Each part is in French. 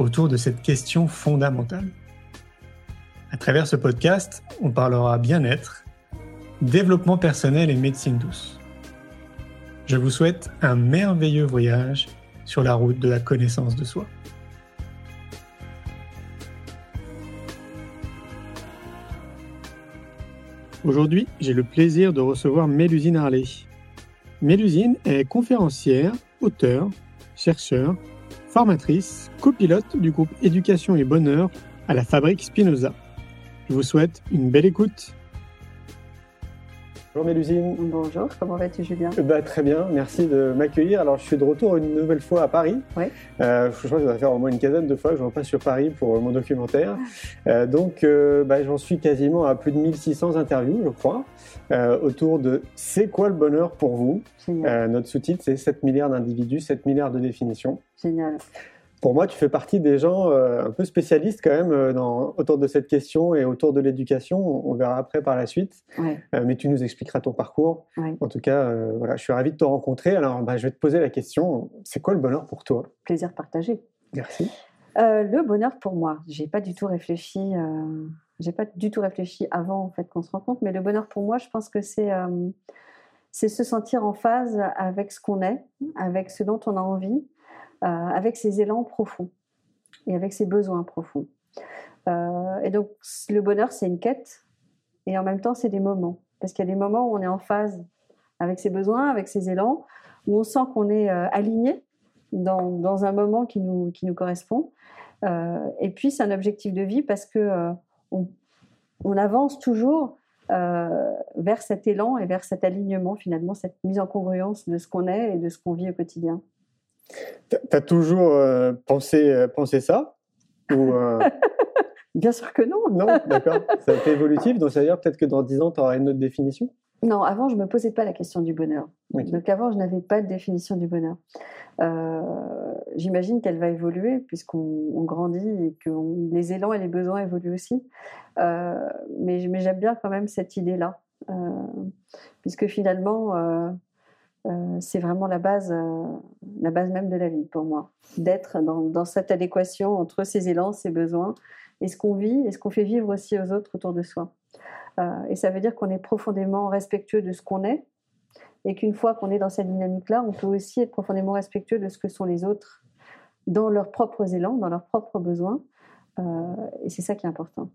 autour de cette question fondamentale. À travers ce podcast, on parlera bien-être, développement personnel et médecine douce. Je vous souhaite un merveilleux voyage sur la route de la connaissance de soi. Aujourd'hui, j'ai le plaisir de recevoir Mélusine Harley. Mélusine est conférencière, auteur, chercheur, formatrice, copilote du groupe Éducation et Bonheur à la Fabrique Spinoza. Je vous souhaite une belle écoute. Bonjour Mélusine. Bonjour, comment vas-tu Julien? Bah, Très bien, merci de m'accueillir. Alors je suis de retour une nouvelle fois à Paris. Oui. Euh, je crois que ça va faire au moins une quinzaine de fois que je repasse sur Paris pour mon documentaire. Euh, donc euh, bah, j'en suis quasiment à plus de 1600 interviews, je crois, euh, autour de C'est quoi le bonheur pour vous? Génial. Notre sous-titre c'est 7 milliards d'individus, 7 milliards de définitions. Génial. Pour moi, tu fais partie des gens euh, un peu spécialistes quand même euh, dans, autour de cette question et autour de l'éducation. On, on verra après par la suite. Ouais. Euh, mais tu nous expliqueras ton parcours. Ouais. En tout cas, voilà, je suis ravi de te rencontrer. Alors, bah, je vais te poser la question. C'est quoi le bonheur pour toi? Plaisir partagé. Merci. Le bonheur pour moi, j'ai pas du tout réfléchi. J'ai pas du tout réfléchi avant en fait qu'on se rencontre, mais le bonheur pour moi, je pense que c'est c'est se sentir en phase avec ce qu'on est, avec ce dont on a envie, avec ses élans profonds et avec ses besoins profonds. Euh, et donc le bonheur, c'est une quête et en même temps, c'est des moments parce qu'il y a des moments où on est en phase avec ses besoins, avec ses élans, où on sent qu'on est euh, aligné dans, dans un moment qui nous, qui nous correspond. Euh, et puis, c'est un objectif de vie parce que euh, avance toujours euh, vers cet élan et vers cet alignement, finalement, cette mise en congruence de ce qu'on est et de ce qu'on vit au quotidien. Tu as toujours euh, pensé, euh, pensé ça Ou, euh, Bien sûr que non. Non, d'accord. Ça a été évolutif. Donc, ça veut dire peut-être que dans 10 ans, tu auras une autre définition? Non, avant, je ne me posais pas la question du bonheur. Donc avant, je n'avais pas de définition du bonheur. J'imagine qu'elle va évoluer puisqu'on on grandit et que on- les élans et les besoins évoluent aussi. Mais mais j'aime bien quand même cette idée-là, puisque finalement, euh, c'est vraiment la base, euh, la base même de la vie pour moi, d'être dans, cette adéquation entre ses élans, ses besoins, et ce qu'on vit et ce qu'on fait vivre aussi aux autres autour de soi. Euh, et ça veut dire qu'on est profondément respectueux de ce qu'on est, et qu'une fois qu'on est dans cette dynamique-là, on peut aussi être profondément respectueux de ce que sont les autres dans leurs propres élans, dans leurs propres besoins. Et c'est ça qui est important.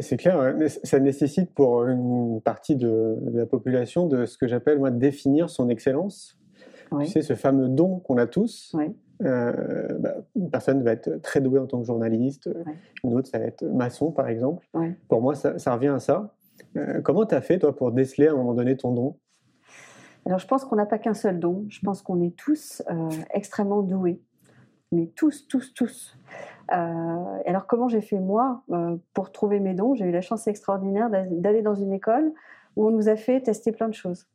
C'est clair, ouais. mais ça nécessite pour une partie de, de la population de ce que j'appelle moi définir son excellence. Oui. Tu sais, ce fameux don qu'on a tous. Oui. Euh, bah, une personne va être très douée en tant que journaliste, Ouais. une autre, ça va être maçon, par exemple. Ouais. Pour moi, ça, ça revient à ça. Euh, comment tu as fait, toi, pour déceler à un moment donné ton don? Alors, je pense qu'on n'a pas qu'un seul don. Je pense qu'on est tous euh, extrêmement doués. Mais tous, tous, tous. Euh, alors, comment j'ai fait, moi, euh, pour trouver mes dons? J'ai eu la chance extraordinaire d'a- d'aller dans une école où on nous a fait tester plein de choses.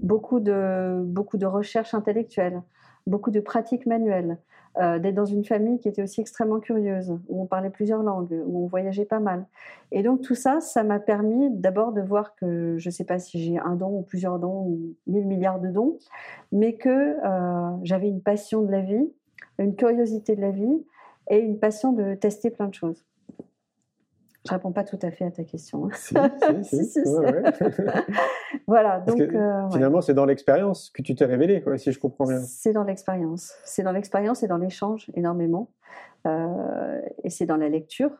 Beaucoup de, beaucoup de recherches intellectuelles, beaucoup de pratiques manuelles, euh, d'être dans une famille qui était aussi extrêmement curieuse, où on parlait plusieurs langues, où on voyageait pas mal. Et donc tout ça, ça m'a permis d'abord de voir que je ne sais pas si j'ai un don ou plusieurs dons ou mille milliards de dons, mais que j'avais une passion de la vie, une curiosité de la vie et une passion de tester plein de choses. Je réponds pas tout à fait à ta question. Si, Si, si, si. Ouais, ouais. Voilà, Parce donc que euh, ouais. Finalement, c'est dans l'expérience que tu t'es révélé, quoi, si je comprends bien. C'est dans l'expérience. C'est dans l'expérience et dans l'échange énormément. Euh, et c'est dans la lecture.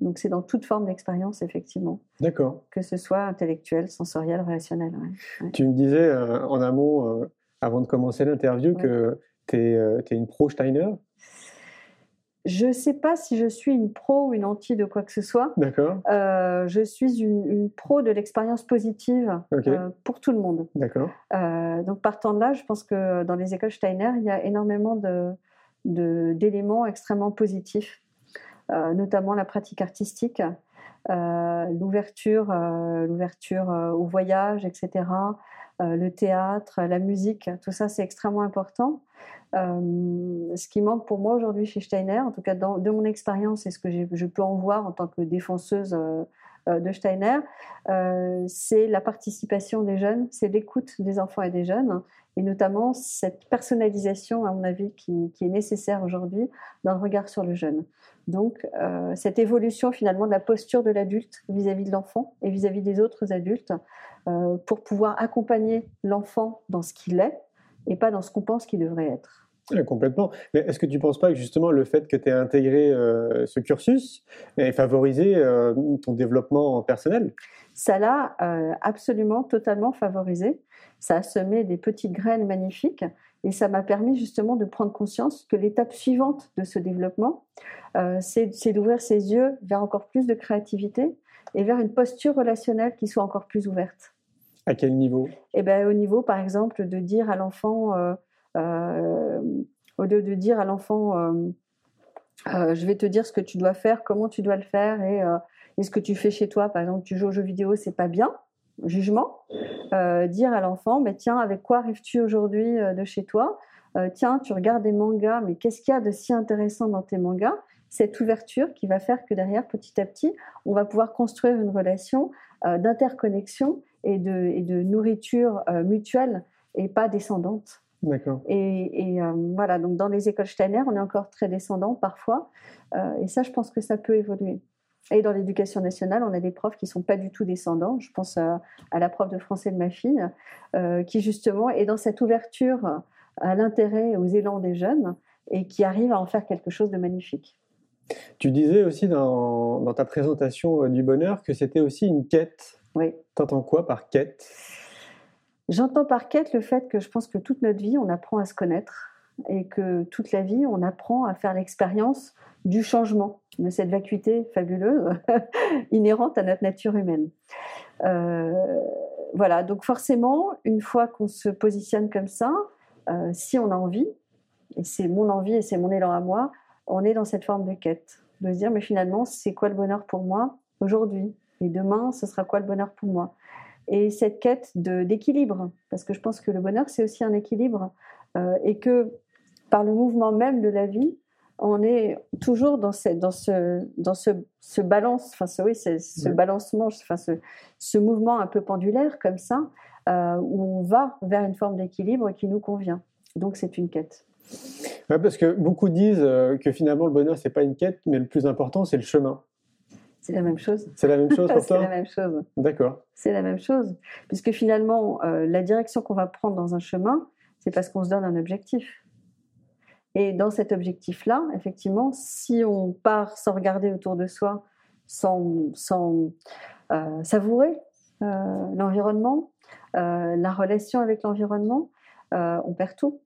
Donc c'est dans toute forme d'expérience, effectivement, D'accord. que ce soit intellectuelle, sensorielle, relationnelle. ouais. Tu me disais euh, en amont, euh, avant de commencer l'interview, que tu es, une pro Steiner. Je ne sais pas si je suis une pro ou une anti de quoi que ce soit. D'accord, Euh, je suis une, une pro de l'expérience positive euh, pour tout le monde. d'accord. Euh, donc partant de là, je pense que dans les écoles Steiner, il y a énormément de- de- d'éléments extrêmement positifs. notamment la pratique artistique, l'ouverture, l'ouverture au voyage, etc. le théâtre, la musique, tout ça c'est extrêmement important. ce qui manque pour moi aujourd'hui chez Steiner, en tout cas de mon expérience et ce que je peux en voir en tant que défenseuse euh, de Steiner, euh, c'est la participation des jeunes, c'est l'écoute des enfants et des jeunes, et notamment cette personnalisation, à mon avis, qui, est nécessaire aujourd'hui dans le regard sur le jeune. Donc, euh, cette évolution finalement de la posture de l'adulte vis-à-vis de l'enfant et vis-à-vis des autres adultes, pour pouvoir accompagner l'enfant dans ce qu'il est et pas dans ce qu'on pense qu'il devrait être complètement. Mais est-ce que tu ne penses pas que justement le fait que tu aies intégré euh, ce cursus ait favorisé euh, ton développement personnel? Ça l'a euh, absolument, totalement favorisé. Ça a semé des petites graines magnifiques et ça m'a permis justement de prendre conscience que l'étape suivante de ce développement, c'est d'ouvrir ses yeux vers encore plus de créativité et vers une posture relationnelle qui soit encore plus ouverte. À quel niveau? Eh ben, au niveau, par exemple, de dire à l'enfant euh, au lieu de dire à l'enfant, euh, euh, je vais te dire ce que tu dois faire, comment tu dois le faire et, ce que tu fais chez toi, par exemple, tu joues aux jeux vidéo, c'est pas bien, jugement. dire à l'enfant, mais tiens, avec quoi arrives-tu aujourd'hui de chez toi? Tiens, tu regardes des mangas, mais qu'est-ce qu'il y a de si intéressant dans tes mangas? Cette ouverture qui va faire que derrière, petit à petit, on va pouvoir construire une relation d'interconnexion et de, et de nourriture mutuelle et pas descendante. D'accord. Et, euh, voilà, donc dans les écoles Steiner, on est encore très descendant parfois. Euh, et ça, je pense que ça peut évoluer. Et dans l'éducation nationale, on a des profs qui sont pas du tout descendants. Je pense à, la prof de français de ma fille, euh, qui justement est dans cette ouverture à l'intérêt et aux élans des jeunes et qui arrive à en faire quelque chose de magnifique. Tu disais aussi dans, dans ta présentation du bonheur que c'était aussi une quête. Oui. T'entends quoi par quête? J'entends par quête le fait que je pense que toute notre vie, on apprend à se connaître et que toute la vie, on apprend à faire l'expérience du changement, de cette vacuité fabuleuse inhérente à notre nature humaine. Euh, voilà, donc forcément, une fois qu'on se positionne comme ça, euh, si on a envie, et c'est mon envie et c'est mon élan à moi, on est dans cette forme de quête, de se dire, mais finalement, c'est quoi le bonheur pour moi aujourd'hui? Et demain, ce sera quoi le bonheur pour moi? Et cette quête d'équilibre, parce que je pense que le bonheur, c'est aussi un équilibre, euh, et que par le mouvement même de la vie, on est toujours dans, cette, dans, ce, dans ce, ce balance, enfin ce, oui, ce balancement, enfin ce, ce, mouvement un peu pendulaire comme ça, euh, où on va vers une forme d'équilibre qui nous convient. Donc c'est une quête. Ouais, parce que beaucoup disent euh, que finalement le bonheur c'est pas une quête, mais le plus important c'est le chemin. C'est la même chose. C'est la même chose pour toi C'est la même chose. D'accord. C'est la même chose. Puisque finalement, euh, la direction qu'on va prendre dans un chemin, c'est parce qu'on se donne un objectif. Et dans cet objectif-là, effectivement, si on part sans regarder autour de soi, sans, sans euh, savourer euh, l'environnement, la relation avec l'environnement, on perd tout.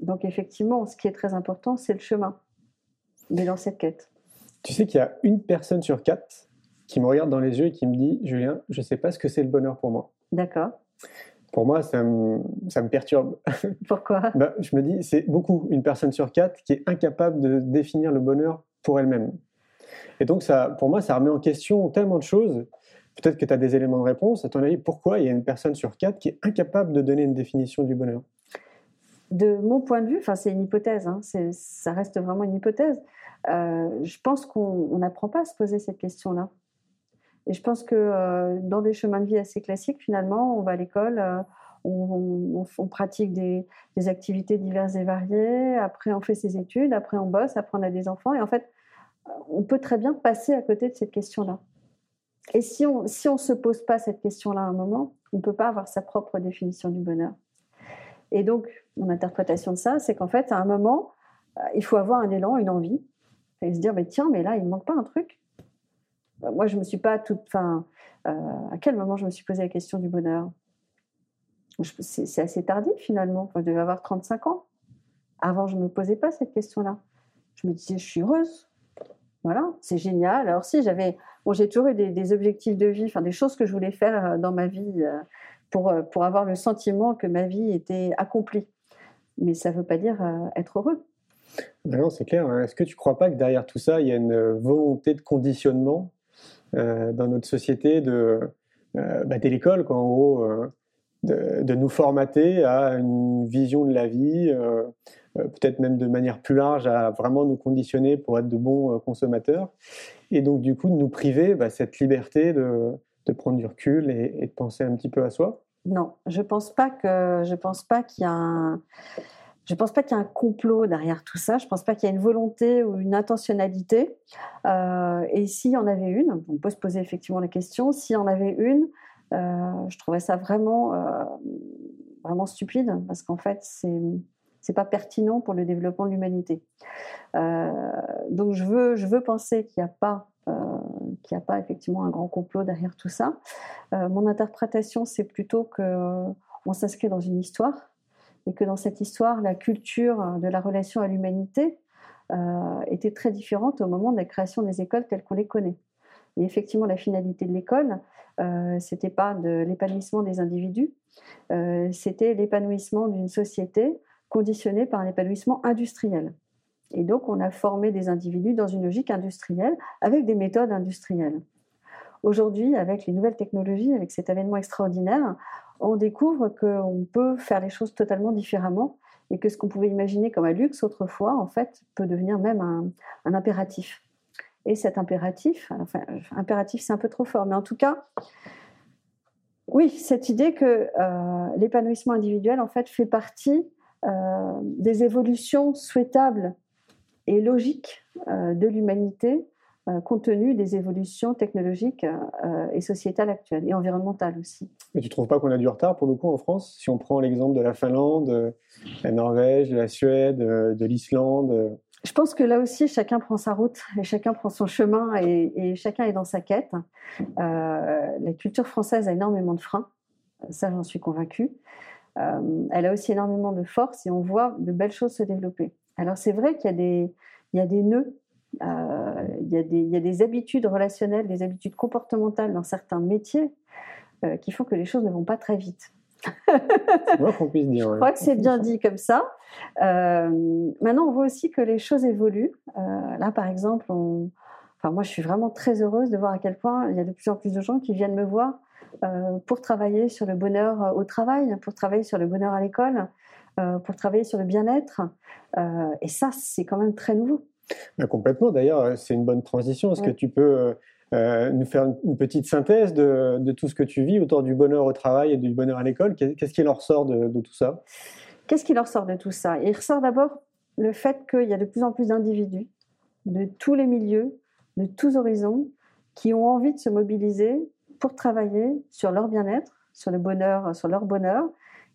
Donc effectivement, ce qui est très important, c'est le chemin. Mais dans cette quête. Tu sais qu'il y a une personne sur quatre qui me regarde dans les yeux et qui me dit Julien, je ne sais pas ce que c'est le bonheur pour moi. D'accord. Pour moi, ça me, ça me perturbe. Pourquoi? Bah, Je me dis, c'est beaucoup, une personne sur quatre qui est incapable de définir le bonheur pour elle-même. Et donc, ça, pour moi, ça remet en question tellement de choses. Peut-être que tu as des éléments de réponse. À ton avis, pourquoi il y a une personne sur quatre qui est incapable de donner une définition du bonheur? De mon point de vue, enfin, c'est une hypothèse, hein, ça reste vraiment une hypothèse. Euh, je pense qu'on n'apprend pas à se poser cette question-là. Et je pense que euh, dans des chemins de vie assez classiques, finalement, on va à l'école, euh, on, pratique des, activités diverses et variées, après on fait ses études, après on bosse, après on a des enfants. Et en fait, on peut très bien passer à côté de cette question-là. Et si on on se pose pas cette question-là à un moment, on ne peut pas avoir sa propre définition du bonheur. Et donc, mon interprétation de ça, c'est qu'en fait, à un moment, il faut avoir un élan, une envie, et se dire, mais tiens, mais là, il ne manque pas un truc. Bah, moi, je me suis pas toute. Enfin, euh, à quel moment je me suis posé la question du bonheur? C'est assez tardif finalement. je devais avoir 35 ans. Avant, je ne me posais pas cette question-là. Je me disais, je suis heureuse. Voilà, c'est génial. Alors, si j'avais. Bon, j'ai toujours eu des, objectifs de vie, des choses que je voulais faire euh, dans ma vie euh, pour, pour avoir le sentiment que ma vie était accomplie. Mais ça ne veut pas dire être heureux. Non, c'est clair. Hein. Est-ce que tu ne crois pas que derrière tout ça, il y a une volonté de conditionnement? Dans notre société de, euh, bah, dès l'école, en gros, euh, de, nous formater à une vision de la vie, euh, peut-être même de manière plus large, à vraiment nous conditionner pour être de bons consommateurs, et donc du coup de nous priver bah, cette liberté de, de, prendre du recul et, de penser un petit peu à soi. Non, je pense pense pas qu'il y a un je pense pas qu'il y a un complot derrière tout ça. Je ne pense pas qu'il y a une volonté ou une intentionnalité. Euh, et s'il y en avait une, on peut se poser effectivement la question, s'il y en avait une, euh, je trouverais ça vraiment, euh, vraiment stupide parce qu'en fait, c'est c'est pas pertinent pour le développement de l'humanité. Euh, donc je veux, je veux penser qu'il n'y a pas euh, qu'il n'y a pas effectivement un grand complot derrière tout ça. Euh, mon interprétation, c'est plutôt que on s'inscrit dans une histoire et que dans cette histoire, la culture de la relation à l'humanité euh, était très différente au moment de la création des écoles telles qu'on les connaît. Et effectivement, la finalité de l'école, euh, c'était pas de l'épanouissement des individus, euh, c'était l'épanouissement d'une société conditionnée par un épanouissement industriel. Et donc, on a formé des individus dans une logique industrielle avec des méthodes industrielles. Aujourd'hui, avec les nouvelles technologies, avec cet avènement extraordinaire, on découvre qu'on peut faire les choses totalement différemment et que ce qu'on pouvait imaginer comme un luxe autrefois, en fait, peut devenir même un, impératif. Et cet impératif, impératif c'est un peu trop fort, mais en tout cas, oui, cette idée que euh, l'épanouissement individuel, en fait, fait partie euh, des évolutions souhaitables et logiques euh, de l'humanité compte tenu des évolutions technologiques euh, et sociétales actuelles, et environnementales aussi. Mais tu ne trouves pas qu'on a du retard pour le coup en France? Si on prend l'exemple de la Finlande, de la Norvège, de la Suède, euh, de l'Islande je pense que là aussi, chacun prend sa route et chacun prend son chemin et, et chacun est dans sa quête. Euh, la culture française a énormément de freins, ça j'en suis convaincue. Euh, elle a aussi énormément de force et on voit de belles choses se développer. Alors c'est vrai qu'il y a des, il y a des nœuds euh, il, y a des, il y, a des habitudes relationnelles, des habitudes comportementales dans certains métiers euh, qui font que les choses ne vont pas très vite. qu'on puisse dire. Je crois que c'est bien dit comme ça. Euh, maintenant, on voit aussi que les choses évoluent. Là, par exemple, on... enfin, moi, je suis vraiment très heureuse de voir à quel point il y a de plus en plus de gens qui viennent me voir pour travailler sur le bonheur au travail, pour travailler sur le bonheur à l'école, pour travailler sur le bien-être. et ça, c'est quand même très nouveau. Ben, complètement. D'ailleurs, c'est une bonne transition. Est-ce que tu peux euh, nous faire une petite synthèse de, de, tout ce que tu vis autour du bonheur au travail et du bonheur à l'école? Qu'est-ce qui leur de, de tout ça? Qu'est-ce qui leur sort de tout ça? Il ressort d'abord le fait qu'il y a de plus en plus d'individus de tous les milieux, de tous horizons, qui ont envie de se mobiliser pour travailler sur leur bien-être, sur le bonheur, sur leur bonheur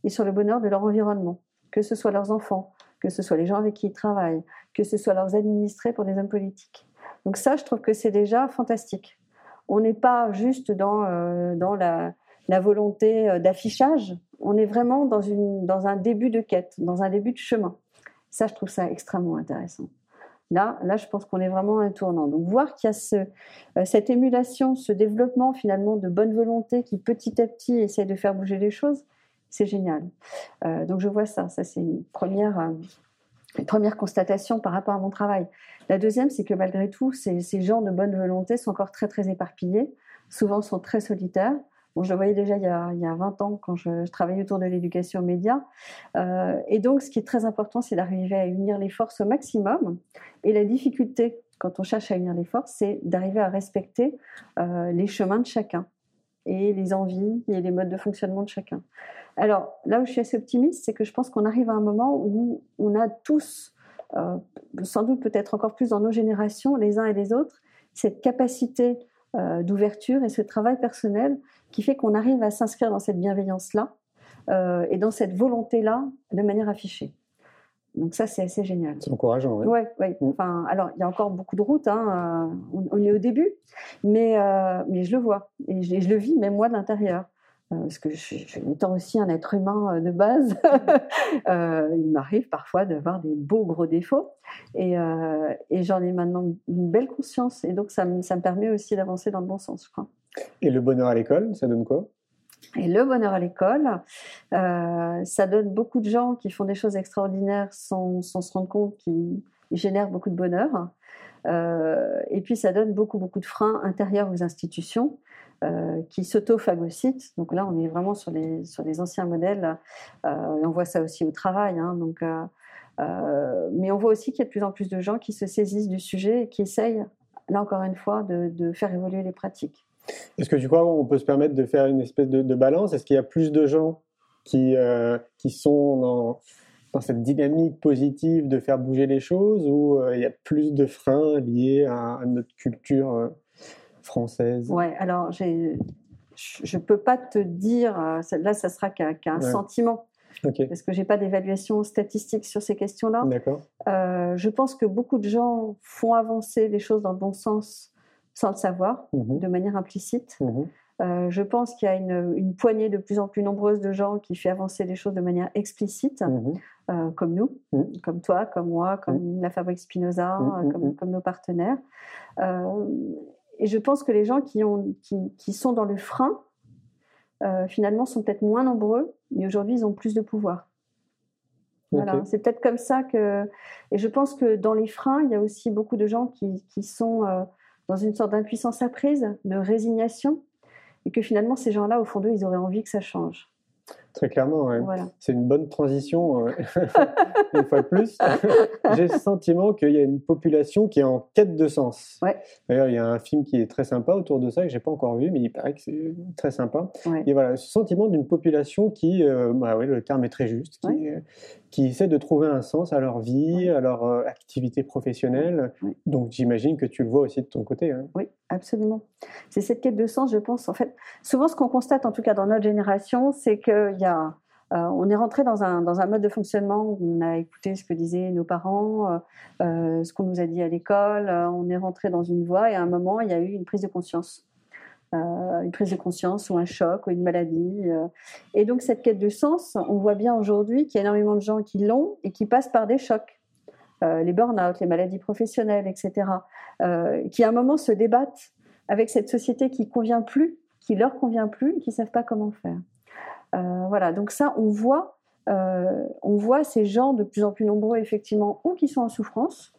et sur le bonheur de leur environnement, que ce soit leurs enfants, que ce soit les gens avec qui ils travaillent, que ce soit leurs administrés pour des hommes politiques. Donc ça, je trouve que c'est déjà fantastique. On n'est pas juste dans, euh, dans la, volonté euh, d'affichage, on est vraiment dans, une, dans un début de quête, dans un début de chemin. Ça, je trouve ça extrêmement intéressant. Là, là, je pense qu'on est vraiment à un tournant. Donc, voir qu'il y a ce, euh, cette émulation, ce développement finalement de bonne volonté qui petit à petit essaye de faire bouger les choses, c'est génial. Euh, donc je vois ça, ça c'est une première, euh, première constatation par rapport à mon travail. La deuxième, c'est que malgré tout, ces, gens de bonne volonté sont encore très très éparpillés, souvent sont très solitaires. Bon, je le voyais déjà il y a, il y a 20 ans quand je, travaillais autour de l'éducation aux médias. Euh, et donc, ce qui est très important, c'est d'arriver à unir les forces au maximum. Et la difficulté, quand on cherche à unir les forces, c'est d'arriver à respecter les chemins de chacun et les envies et les modes de fonctionnement de chacun. Alors là où je suis assez optimiste, c'est que je pense qu'on arrive à un moment où on a tous, euh, sans doute peut-être encore plus dans nos générations, les uns et les autres, cette capacité euh, d'ouverture et ce travail personnel qui fait qu'on arrive à s'inscrire dans cette bienveillance-là euh, et dans cette volonté-là de manière affichée. Donc ça, c'est assez génial. C'est encourageant, oui. Ouais, ouais. Mm. Enfin, alors, il y a encore beaucoup de routes. Hein, euh, on, on, est au début, mais, euh, mais je le vois et je, je le vis, même moi de l'intérieur. Euh, parce que je, je, étant aussi un être humain de base, il m'arrive parfois d'avoir des beaux gros défauts. Et, et j'en ai maintenant une belle conscience. Et donc, ça me, ça me permet aussi d'avancer dans le bon sens, je crois. Et le bonheur à l'école, ça donne quoi? Et le bonheur à l'école, euh, ça donne beaucoup de gens qui font des choses extraordinaires sans, sans se rendre compte qu'ils il génère beaucoup de bonheur. et puis ça donne beaucoup, beaucoup de freins intérieurs aux institutions qui s'auto-phagocytent. Donc là, on est vraiment sur les, sur les anciens modèles. et on voit ça aussi au travail. Hein. donc, mais on voit aussi qu'il y a de plus en plus de gens qui se saisissent du sujet et qui essayent, là encore une fois, de faire évoluer les pratiques. Est-ce que tu crois qu'on peut se permettre de faire une espèce de, de balance? Est-ce qu'il y a plus de gens qui, euh, qui sont dans, dans, cette dynamique positive de faire bouger les choses ou euh, il y a plus de freins liés à, notre culture euh, française? Ouais, alors je ne peux pas te dire, là ça sera qu'un sentiment. Parce que j'ai pas d'évaluation statistique sur ces questions-là. Je pense que beaucoup de gens font avancer les choses dans le bon sens sans le savoir, mmh de manière implicite. Mmh euh, je pense qu'il y a une, poignée de plus en plus nombreuse de gens qui fait avancer les choses de manière explicite, mmh euh, comme nous, comme toi, comme moi, comme la Fabrique Spinoza, euh, comme, nos partenaires. et je pense que les gens qui, ont, qui, sont dans le frein, finalement, sont peut-être moins nombreux, mais aujourd'hui, ils ont plus de pouvoir. Voilà, c'est peut-être comme ça que. Et je pense que dans les freins, il y a aussi beaucoup de gens qui, qui sont dans une sorte d'impuissance apprise, de résignation, et que finalement, ces gens-là, au fond d'eux, ils auraient envie que ça change. Très clairement, c'est une bonne transition, euh, une fois de plus. J'ai le sentiment qu'il y a une population qui est en quête de sens. D'ailleurs, il y a un film qui est très sympa autour de ça, que j'ai pas encore vu, mais il paraît que c'est très sympa. Et voilà, ce sentiment d'une population qui, euh, bah le terme est très juste, qui, euh, qui, essaie de trouver un sens à leur vie, à leur activité professionnelle. Donc j'imagine que tu le vois aussi de ton côté. Hein. Oui, absolument. C'est cette quête de sens, je pense. En fait, souvent ce qu'on constate, en tout cas dans notre génération, c'est qu'il euh, on est rentré dans un, dans un mode de fonctionnement où on a écouté ce que disaient nos parents, euh, euh, ce qu'on nous a dit à l'école, on est rentré dans une voie et à un moment, il y a eu une prise de conscience. une prise de conscience ou un choc ou une maladie. Et donc cette quête de sens, on voit bien aujourd'hui qu'il y a énormément de gens qui l'ont et qui passent par des chocs. les burn-out, les maladies professionnelles, etc., qui à un moment se débattent avec cette société qui convient plus, qui leur convient plus, et qui savent pas comment faire. Euh, voilà, donc ça, on voit, euh, on voit ces gens de plus en plus nombreux, effectivement, ou qui sont en souffrance,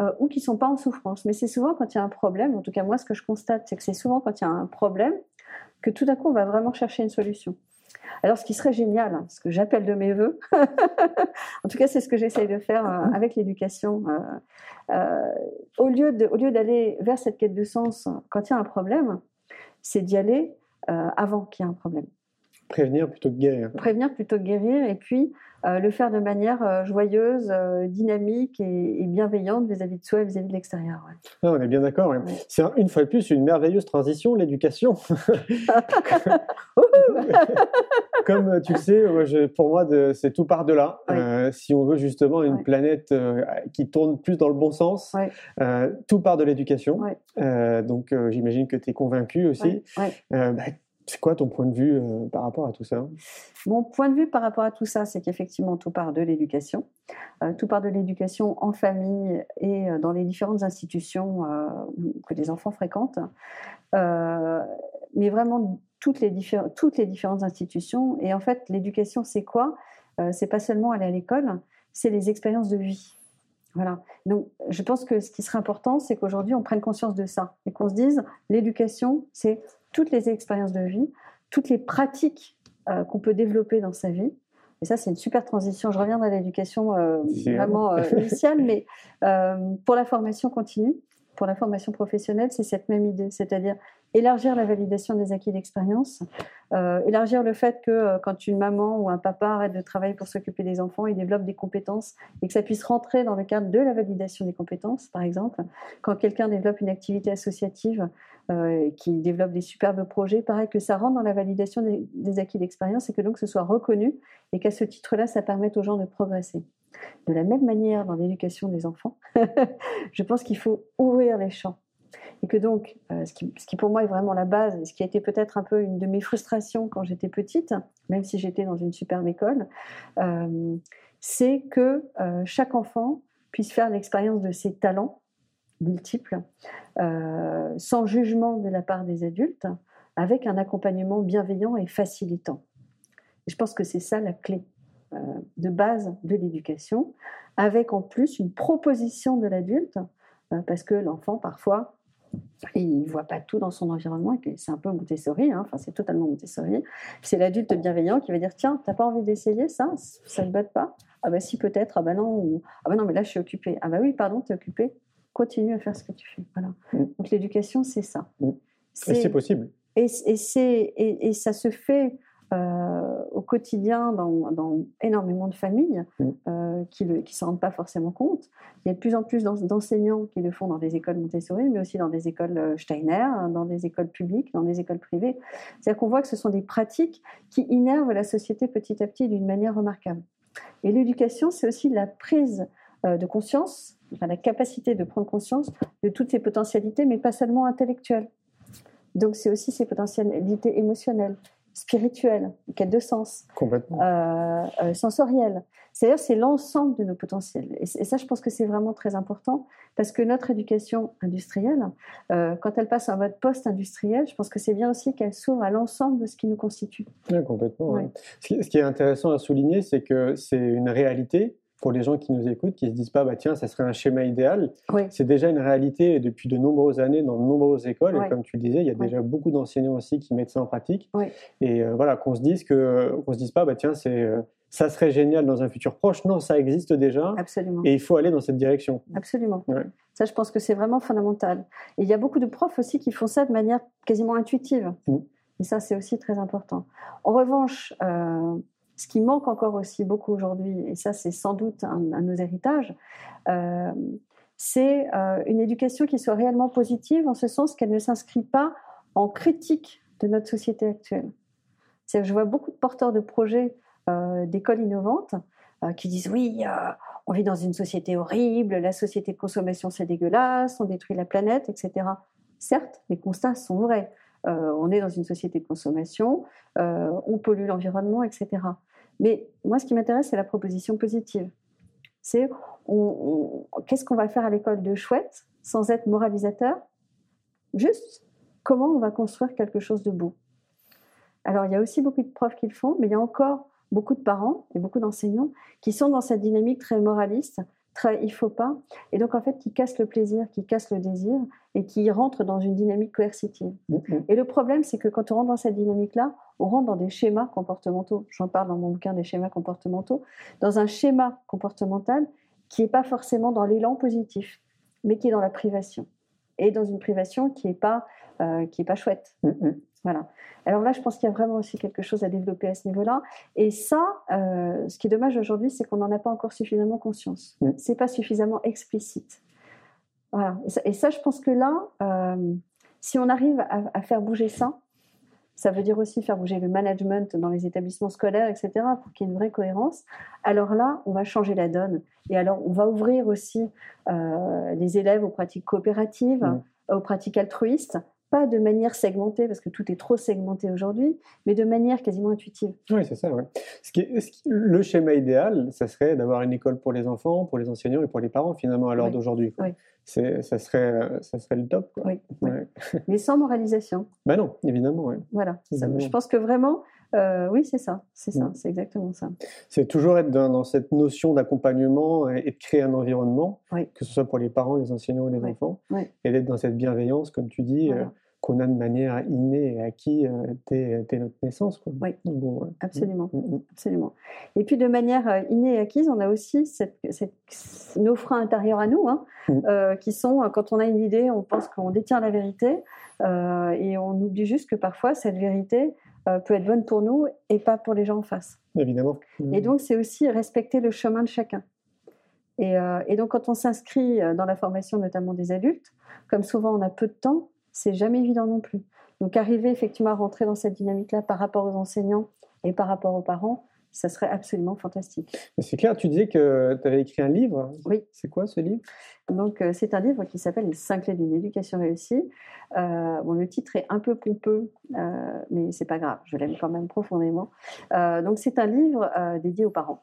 euh, ou qui sont pas en souffrance. Mais c'est souvent quand il y a un problème, en tout cas moi ce que je constate, c'est que c'est souvent quand il y a un problème que tout d'un coup on va vraiment chercher une solution. Alors ce qui serait génial, hein, ce que j'appelle de mes voeux, en tout cas c'est ce que j'essaye de faire avec l'éducation, au lieu d'aller vers cette quête de sens quand il y a un problème, c'est d'y aller avant qu'il y ait un problème. Prévenir plutôt que guérir. Prévenir plutôt que guérir, et puis euh, le faire de manière euh, joyeuse, euh, dynamique et, bienveillante vis-à-vis de soi et vis-à-vis de l'extérieur. Ah, on est bien d'accord. C'est une fois de plus une merveilleuse transition, l'éducation. Comme tu le sais, pour moi, c'est tout par delà. si on veut justement une planète qui tourne plus dans le bon sens, tout part de l'éducation. donc j'imagine que tu es convaincu aussi. Bah, c'est quoi ton point de vue euh, par rapport à tout ça? Mon point de vue par rapport à tout ça, c'est qu'effectivement, tout part de l'éducation. Euh, tout part de l'éducation en famille et euh, dans les différentes institutions que les enfants fréquentent. mais vraiment, toutes les, toutes les différentes institutions. Et en fait, l'éducation, c'est quoi? C'est pas seulement aller à l'école, c'est les expériences de vie. Voilà. Donc, je pense que ce qui serait important, c'est qu'aujourd'hui, on prenne conscience de ça et qu'on se dise, l'éducation, c'est toutes les expériences de vie, toutes les pratiques euh, qu'on peut développer dans sa vie. Et ça, c'est une super transition. Je reviens à l'éducation euh, vraiment euh, initiale, mais pour la formation continue, pour la formation professionnelle, c'est cette même idée, c'est-à-dire élargir la validation des acquis d'expérience, élargir le fait que quand une maman ou un papa arrête de travailler pour s'occuper des enfants, il développe des compétences et que ça puisse rentrer dans le cadre de la validation des compétences, par exemple. Quand quelqu'un développe une activité associative, euh, qui développe des superbes projets, pareil que ça rentre dans la validation des, acquis d'expérience et que donc ce soit reconnu et qu'à ce titre-là, ça permette aux gens de progresser. De la même manière, dans l'éducation des enfants, je pense qu'il faut ouvrir les champs et que donc, euh, ce, qui, pour moi est vraiment la base, ce qui a été peut-être un peu une de mes frustrations quand j'étais petite, même si j'étais dans une superbe école, euh, c'est que chaque enfant puisse faire l'expérience de ses talents multiples, sans jugement de la part des adultes, avec un accompagnement bienveillant et facilitant. je pense que c'est ça la clé. de base de l'éducation, avec en plus une proposition de l'adulte, parce que l'enfant, parfois, il ne voit pas tout dans son environnement, c'est un peu Montessori, hein, enfin c'est totalement Montessori. C'est l'adulte bienveillant qui va dire Tiens, t'as pas envie d'essayer ça? Ça ne te pas? Ah bah si, peut-être, ah bah non, ah bah non, mais là je suis occupée. Ah bah oui, pardon, tu es occupée, continue à faire ce que tu fais. Voilà. Mm. Donc l'éducation, c'est ça. Mm. Et c'est possible. Et, et, et, et, ça se fait euh, au quotidien dans, dans, énormément de familles Mm. euh, qui ne s'en rendent pas forcément compte. Il y a de plus en plus d'en- d'enseignants qui le font dans des écoles Montessori, mais aussi dans des écoles euh, Steiner, dans des écoles publiques, dans des écoles privées. C'est-à-dire qu'on voit que ce sont des pratiques qui innervent la société petit à petit d'une manière remarquable. Et l'éducation, c'est aussi la prise de conscience, enfin, la capacité de prendre conscience de toutes ces potentialités, mais pas seulement intellectuelles. Donc c'est aussi ces potentialités émotionnelles, spirituelles, quête de sens, Complètement. euh, euh, sensorielle. C'est-à-dire, c'est l'ensemble de nos potentiels. Et, ça, je pense que c'est vraiment très important parce que notre éducation industrielle, euh, quand elle passe en mode post-industriel, je pense que c'est bien aussi qu'elle s'ouvre à l'ensemble de ce qui nous constitue. Complètement. Ouais. ouais. Ce, qui, ce qui est intéressant à souligner, c'est que c'est une réalité pour les gens qui nous écoutent, qui se disent pas, bah tiens, ça serait un schéma idéal. Oui. C'est déjà une réalité depuis de nombreuses années dans de nombreuses écoles. Et comme tu le disais, il y a déjà beaucoup d'enseignants aussi qui mettent ça en pratique. Et euh, voilà, qu'on se dise que, qu'on se dise pas, bah tiens, c'est, euh, ça serait génial dans un futur proche. Non, ça existe déjà. Absolument. Et il faut aller dans cette direction. Absolument. Ouais. Ça, je pense que c'est vraiment fondamental. Et il y a beaucoup de profs aussi qui font ça de manière quasiment intuitive. Mm. Et ça, c'est aussi très important. En revanche, euh, ce qui manque encore aussi beaucoup aujourd'hui, et ça, c'est sans doute un, de nos héritages, euh, c'est euh, une éducation qui soit réellement positive, en ce sens qu'elle ne s'inscrit pas en critique de notre société actuelle. Je vois beaucoup de porteurs de projets euh, d'écoles innovantes qui disent oui, on vit dans une société horrible, la société de consommation c'est dégueulasse, on détruit la planète, etc. Certes, les constats sont vrais. On est dans une société de consommation, on pollue l'environnement, etc. Mais moi, ce qui m'intéresse, c'est la proposition positive. C'est on- on- qu'est-ce qu'on va faire à l'école de chouette sans être moralisateur? Juste comment on va construire quelque chose de beau? Alors, il y a aussi beaucoup de profs qui le font, mais il y a encore beaucoup de parents et beaucoup d'enseignants qui sont dans cette dynamique très moraliste, très il faut pas, et donc en fait qui cassent le plaisir, qui cassent le désir et qui rentrent dans une dynamique coercitive. Mhm. Et le problème, c'est que quand on rentre dans cette dynamique-là, on rentre dans des schémas comportementaux. J'en parle dans mon bouquin des schémas comportementaux, dans un schéma comportemental qui n'est pas forcément dans l'élan positif, mais qui est dans la privation. Et dans une privation qui n'est pas, euh, qui est pas chouette. Mhm. Voilà. Alors là, je pense qu'il y a vraiment aussi quelque chose à développer à ce niveau-là. Et ça, euh, ce qui est dommage aujourd'hui, c'est qu'on n'en a pas encore suffisamment conscience. Mm. C'est pas suffisamment explicite. Voilà. Et ça, et ça, je pense que là, euh, si on arrive à, à faire bouger ça, ça veut dire aussi faire bouger le management dans les établissements scolaires, etc., pour qu'il y ait une vraie cohérence. Alors là, on va changer la donne. Et alors, on va ouvrir aussi euh, les élèves aux pratiques coopératives, Mm. aux pratiques altruistes, pas de manière segmentée, parce que tout est trop segmenté aujourd'hui, mais de manière quasiment intuitive. Oui, c'est ça. ouais. Ce qui est- ce qui- le schéma idéal, ça serait d'avoir une école pour les enfants, pour les enseignants et pour les parents, finalement, à l'heure Oui. d'aujourd'hui. Oui. C'est- Ça, serait, ça serait le top. Quoi. Oui. Mais sans moralisation. Bah non, évidemment. ouais. Voilà. Ça, je pense que vraiment, euh, oui, c'est ça. C'est ça. Mm. C'est exactement ça. C'est toujours être dans, dans cette notion d'accompagnement et, et de créer un environnement, Oui. que ce soit pour les parents, les enseignants et les Oui. enfants, Oui. et d'être dans cette bienveillance, comme tu dis, Voilà. euh, qu'on a de manière innée et acquis euh, dès, dès notre naissance. Quoi. Oui. Donc, bon, ouais. Absolument. Mm, mm. Absolument. Et puis de manière euh, innée et acquise, on a aussi cette, cette- nos freins intérieurs à nous, hein, Mm. euh, qui sont, euh, quand on a une idée, on pense qu'on détient la vérité, euh, et on oublie juste que parfois cette vérité euh, peut être bonne pour nous et pas pour les gens en face. Évidemment. Et donc, c'est aussi respecter le chemin de chacun. Et, euh, et donc, quand on s'inscrit euh, dans la formation, notamment des adultes, comme souvent on a peu de temps, c'est jamais évident non plus. Donc, arriver effectivement à rentrer dans cette dynamique-là par rapport aux enseignants et par rapport aux parents, ça serait absolument fantastique. C'est clair, tu disais que tu avais écrit un livre. Oui. C'est quoi ce livre? Donc, euh, c'est un livre qui s'appelle Les cinq clés d'une éducation réussie. Euh, bon, le titre est un peu pompeux, euh, mais c'est pas grave, je l'aime quand même profondément. Euh, donc, c'est un livre dédié aux parents,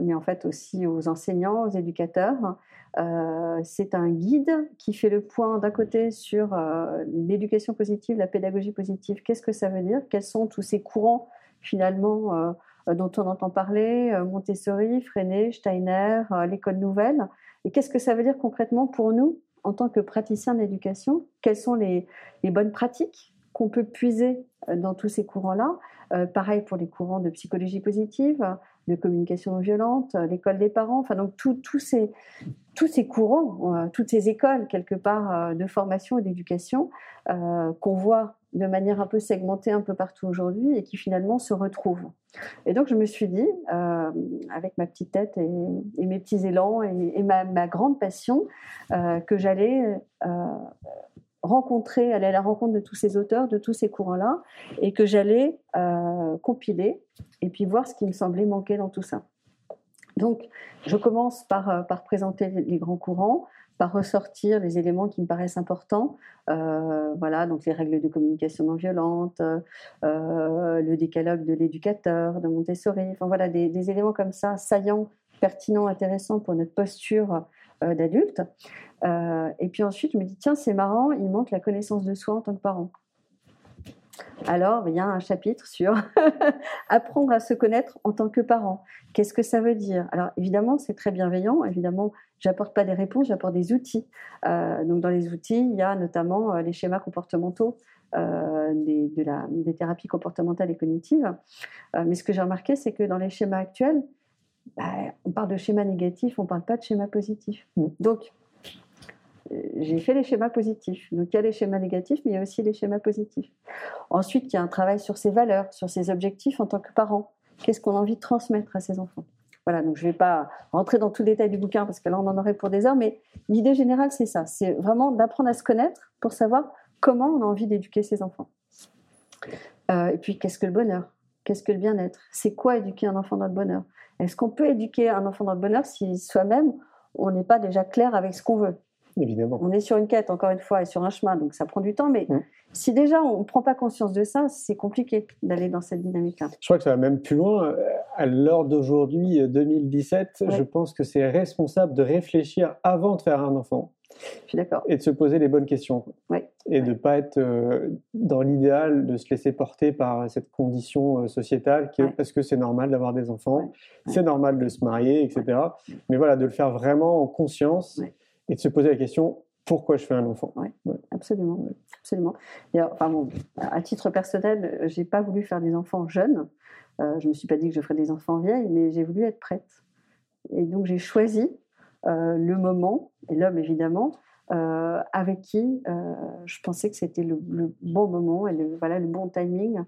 mais en fait aussi aux enseignants, aux éducateurs. Euh, c'est un guide qui fait le point d'un côté sur euh, l'éducation positive, la pédagogie positive. Qu'est-ce que ça veut dire? Quels sont tous ces courants finalement euh, dont on entend parler, Montessori, Freinet, Steiner, l'école nouvelle. Et qu'est-ce que ça veut dire concrètement pour nous en tant que praticiens d'éducation? Quelles sont les bonnes pratiques qu'on peut puiser dans tous ces courants-là? Pareil pour les courants de psychologie positive, de communication non violente, euh, l'école des parents, enfin donc tous ces tous ces courants, euh, toutes ces écoles quelque part euh, de formation et d'éducation qu'on voit de manière un peu segmentée un peu partout aujourd'hui et qui finalement se retrouvent. Et donc je me suis dit, avec ma petite tête et, mes petits élans et, ma, ma, grande passion, que j'allais rencontrer, aller à la rencontre de tous ces auteurs, de tous ces courants-là, et que j'allais euh, compiler et puis voir ce qui me semblait manquer dans tout ça. Donc, je commence par, euh, par présenter les, grands courants, par ressortir les éléments qui me paraissent importants. Euh, voilà, donc les règles de communication non violente, le décalogue de l'éducateur, de Montessori, enfin voilà, des, des, éléments comme ça, saillants, pertinents, intéressants pour notre posture d'adulte. Euh, et puis ensuite, je me dis, tiens, c'est marrant, il manque la connaissance de soi en tant que parent. Alors, il y a un chapitre sur apprendre à se connaître en tant que parent. Qu'est-ce que ça veut dire? Alors, évidemment, c'est très bienveillant. Évidemment, j'apporte pas des réponses, j'apporte des outils. Euh, donc, dans les outils, il y a notamment euh, les schémas comportementaux de la, des thérapies comportementales et cognitives. mais ce que j'ai remarqué, c'est que dans les schémas actuels, bah, on parle de schéma négatif, on ne parle pas de schéma positif. Mm. Donc, j'ai fait les schémas positifs. Donc il y a les schémas négatifs, mais il y a aussi les schémas positifs. Ensuite, il y a un travail sur ses valeurs, sur ses objectifs en tant que parent. Qu'est-ce qu'on a envie de transmettre à ses enfants? Voilà, donc je ne vais pas rentrer dans tout le détail du bouquin parce que là on en aurait pour des heures, mais l'idée générale c'est ça, c'est vraiment d'apprendre à se connaître pour savoir comment on a envie d'éduquer ses enfants. Euh, et puis qu'est-ce que le bonheur? Qu'est-ce que le bien-être? C'est quoi éduquer un enfant dans le bonheur? Est-ce qu'on peut éduquer un enfant dans le bonheur si soi-même on n'est pas déjà clair avec ce qu'on veut? Évidemment. On est sur une quête, encore une fois, et sur un chemin, donc ça prend du temps. Mais mm. si déjà on ne prend pas conscience de ça, c'est compliqué d'aller dans cette dynamique-là. Je crois que ça va même plus loin. À l'heure d'aujourd'hui, 2017, je pense que c'est responsable de réfléchir avant de faire un enfant. Je suis d'accord. Et de se poser les bonnes questions. Et de ne pas être euh, dans l'idéal de se laisser porter par cette condition euh, sociétale qui est parce que c'est normal d'avoir des enfants, c'est normal de se marier, etc. Mais voilà, de le faire vraiment en conscience et de se poser la question pourquoi je fais un enfant? Oui, absolument, absolument. enfin bon, à titre personnel, j'ai pas voulu faire des enfants jeunes. Euh, je me suis pas dit que je ferais des enfants vieilles, mais j'ai voulu être prête. Et donc j'ai choisi le moment et l'homme évidemment euh, avec qui euh, je pensais que c'était le, bon moment et le, voilà le bon timing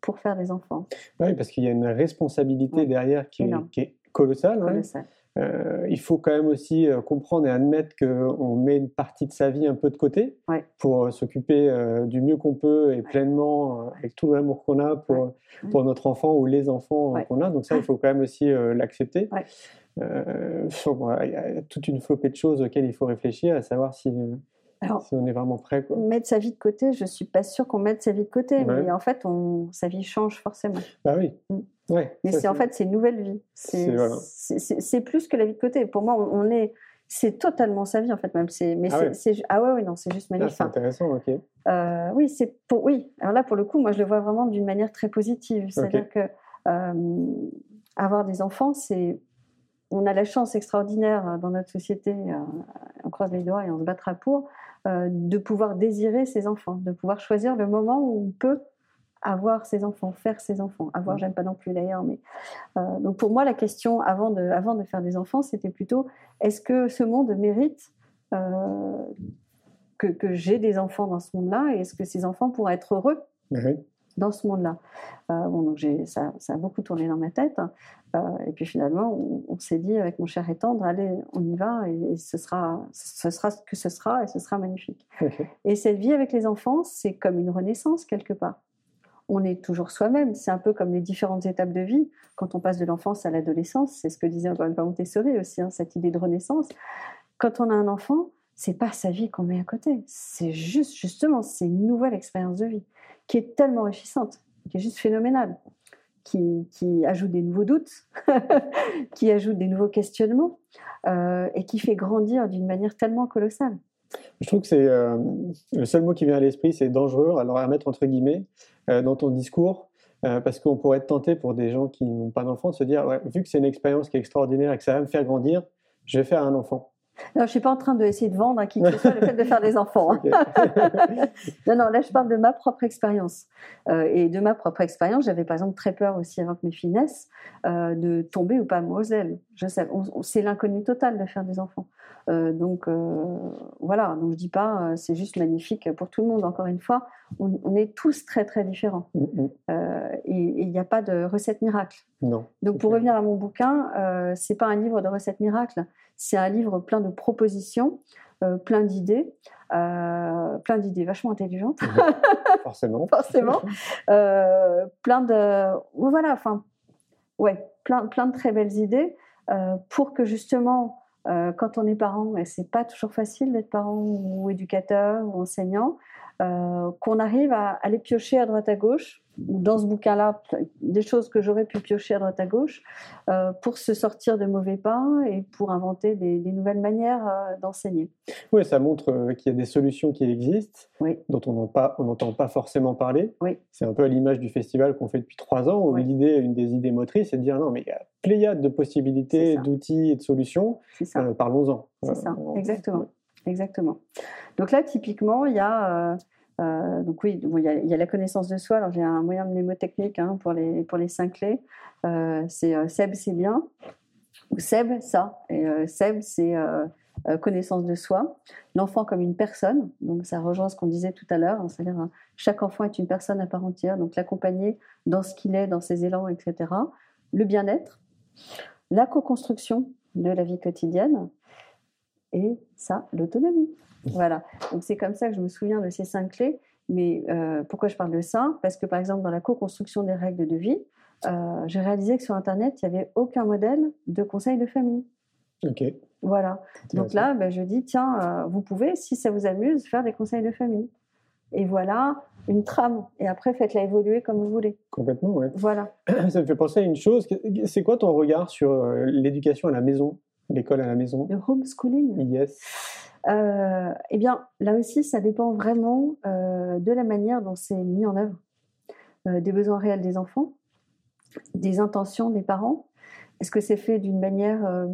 pour faire des enfants. Oui, parce qu'il y a une responsabilité derrière qui est, qui est, colossale. colossale. Euh, il faut quand même aussi euh, comprendre et admettre qu'on met une partie de sa vie un peu de côté pour euh, s'occuper du mieux qu'on peut et pleinement avec tout l'amour qu'on a pour, pour notre enfant ou les enfants qu'on a. Donc ça, il faut quand même aussi l'accepter. Il y a toute une flopée de choses auxquelles il faut réfléchir, à savoir si si on est vraiment prêt. Quoi. Mettre sa vie de côté, je ne suis pas sûre qu'on mette sa vie de côté, mais en fait, on, sa vie change forcément. Bah oui. Mm. Ouais, mais c'est en fait, c'est une nouvelle vie. C'est plus que la vie de côté. Pour moi, on, est. C'est totalement sa vie en fait même. Mais ah, c'est ah ouais, non, c'est juste ah, magnifique. c'est intéressant, ok. Euh, oui, c'est pour oui. Alors là, pour le coup, moi, je le vois vraiment d'une manière très positive. C'est-à-dire que euh, avoir des enfants, c'est on a la chance extraordinaire dans notre société, euh, on croise les doigts et on se battra pour, euh, de pouvoir désirer ses enfants, de pouvoir choisir le moment où on peut avoir ses enfants, faire ses enfants. Avoir, j'aime pas non plus d'ailleurs, mais euh, donc pour moi la question avant de, avant de faire des enfants, c'était plutôt est-ce que ce monde mérite euh, que, que j'ai des enfants dans ce monde-là et est-ce que ces enfants pourraient être heureux? Dans ce monde-là. Euh, bon, donc ça, ça, a beaucoup tourné dans ma tête. Euh, et puis finalement, on, s'est dit avec mon cher et tendre, allez, on y va et, ce, sera, ce sera ce que ce sera et ce sera magnifique. Et cette vie avec les enfants, c'est comme une renaissance quelque part. On est toujours soi-même. C'est un peu comme les différentes étapes de vie. Quand on passe de l'enfance à l'adolescence, c'est ce que disait encore une fois Montessori aussi, hein, cette idée de renaissance. Quand on a un enfant, c'est pas sa vie qu'on met à côté. C'est juste, justement, c'est une nouvelle expérience de vie qui est tellement enrichissante, qui est juste phénoménale, qui, ajoute des nouveaux doutes, qui ajoute des nouveaux questionnements euh, et qui fait grandir d'une manière tellement colossale. Je trouve que c'est euh, le seul mot qui vient à l'esprit, c'est dangereux. Alors à mettre entre guillemets euh, dans ton discours, parce qu'on pourrait être tenté pour des gens qui n'ont pas d'enfants de se dire, vu que c'est une expérience qui est extraordinaire et que ça va me faire grandir, je vais faire un enfant. Non, je suis pas en train d'essayer de vendre à qui que ce soit le fait de faire des enfants. hein. non, non, là, je parle de ma propre expérience. Euh, et de ma propre expérience, j'avais par exemple très peur aussi avant que mes filles naissent euh, de tomber ou pas amoureux Je sais, c'est l'inconnu total de faire des enfants. Euh, donc euh, voilà, donc je dis pas, euh, c'est juste magnifique pour tout le monde. Encore une fois, on, on est tous très très différents. Mm, mm. Euh, et il n'y a pas de recette miracle. Non. Donc pour revenir à mon bouquin, c'est pas un livre de recettes miracles, c'est un livre plein de propositions, plein d'idées, plein d'idées vachement intelligentes, Forcément. forcément, plein de voilà, enfin ouais, plein plein de très belles idées pour que justement euh, quand on est parent, et c'est pas toujours facile d'être parent ou éducateur ou enseignant, euh, qu'on arrive à aller piocher à droite à gauche, dans ce bouquin-là, des choses que j'aurais pu piocher à droite à gauche, euh, pour se sortir de mauvais pas et pour inventer des, des nouvelles manières euh, d'enseigner. Oui, ça montre qu'il y a des solutions qui existent, Oui. dont on n'entend pas, forcément parler. Oui. C'est un peu à l'image du festival qu'on fait depuis trois ans, où Oui. l'idée, une des idées motrices, c'est de dire non, mais il y a pléiade de possibilités, d'outils et de solutions. Parlons-en. C'est ça, exactement. Exactement. Donc là, typiquement, il y a. euh, euh, donc oui, il y, a, la connaissance de soi. Alors j'ai un moyen mnémotechnique hein, pour, les, pour les cinq clés. Euh, c'est Seb, c'est bien. Seb, ça. Et Seb, c'est connaissance de soi. L'enfant comme une personne. Donc ça rejoint ce qu'on disait tout à l'heure. hein, C'est-à-dire, chaque enfant est une personne à part entière. Donc l'accompagner dans ce qu'il est, dans ses élans, etc. Le bien-être. La co-construction de la vie quotidienne et ça, l'autonomie. Voilà. Donc c'est comme ça que je me souviens de ces cinq clés. Mais euh, pourquoi je parle de ça? Parce que par exemple, dans la co-construction des règles de vie, euh, j'ai réalisé que sur Internet, il n'y avait aucun modèle de conseil de famille. Ok. Voilà. Donc là, ben, je dis, tiens, euh, vous pouvez, si ça vous amuse, faire des conseils de famille. Et voilà une trame. Et après, faites-la évoluer comme vous voulez. Complètement, ouais. Voilà. Ça me fait penser à une chose. C'est quoi ton regard sur l'éducation à la maison, l'école à la maison Le homeschooling. Yes. Euh, eh bien, là aussi, ça dépend vraiment euh, de la manière dont c'est mis en œuvre, Euh, des besoins réels des enfants, des intentions des parents. Est-ce que c'est fait d'une manière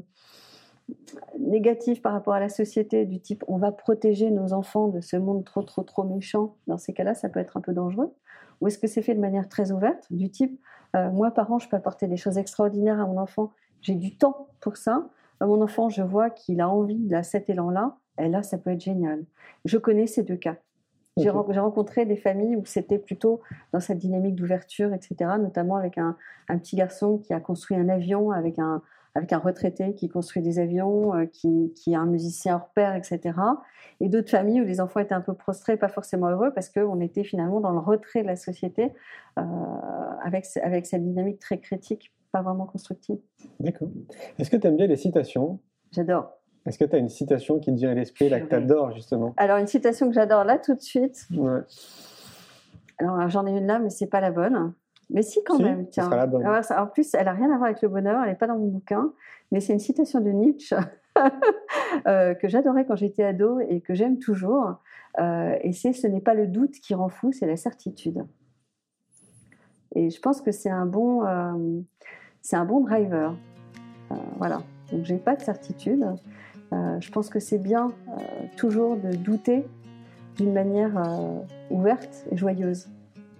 négative par rapport à la société, du type on va protéger nos enfants de ce monde trop, trop, trop méchant? Dans ces cas-là, ça peut être un peu dangereux. Ou est-ce que c'est fait de manière très ouverte, du type moi, parent, je peux apporter des choses extraordinaires à mon enfant, j'ai du temps pour ça. Mon enfant, je vois qu'il a envie de cet élan-là, et là, ça peut être génial. Je connais ces deux cas. J'ai rencontré des familles où c'était plutôt dans cette dynamique d'ouverture, etc., notamment avec un, un petit garçon qui a construit un avion avec un, avec un retraité qui construit des avions, euh, qui, qui est un musicien hors pair, etc. Et d'autres familles où les enfants étaient un peu prostrés, pas forcément heureux, parce qu'on était finalement dans le retrait de la société, euh, avec cette dynamique très critique, pas vraiment constructive. D'accord. Est-ce que tu aimes bien les citations? J'adore. Est-ce que tu as une citation qui te vient à l'esprit, là, que tu adores, justement? Alors, une citation que j'adore là tout de suite. Ouais. Alors, j'en ai une là, mais c'est pas la bonne. Mais si, quand Si, même. Tiens. sera la bonne. Alors, ça- en plus, elle a rien à voir avec le bonheur, elle n'est pas dans mon bouquin, mais c'est une citation de Nietzsche euh, que j'adorais quand j'étais ado et que j'aime toujours. Euh, et c'est Ce n'est pas le doute qui rend fou, c'est la certitude. Et je pense que c'est un bon, euh, c'est un bon driver. Euh, voilà. Donc, j'ai pas de certitude. Euh, je pense que c'est bien euh, toujours de douter d'une manière euh, ouverte et joyeuse,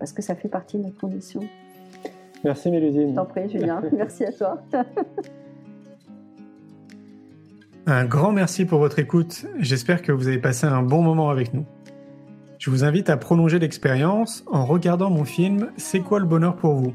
parce que ça fait partie de notre condition. Merci Mélusine. Je t'en prie, Julien. Merci à toi. Un grand merci pour votre écoute. J'espère que vous avez passé un bon moment avec nous. Je vous invite à prolonger l'expérience en regardant mon film C'est quoi le bonheur pour vous?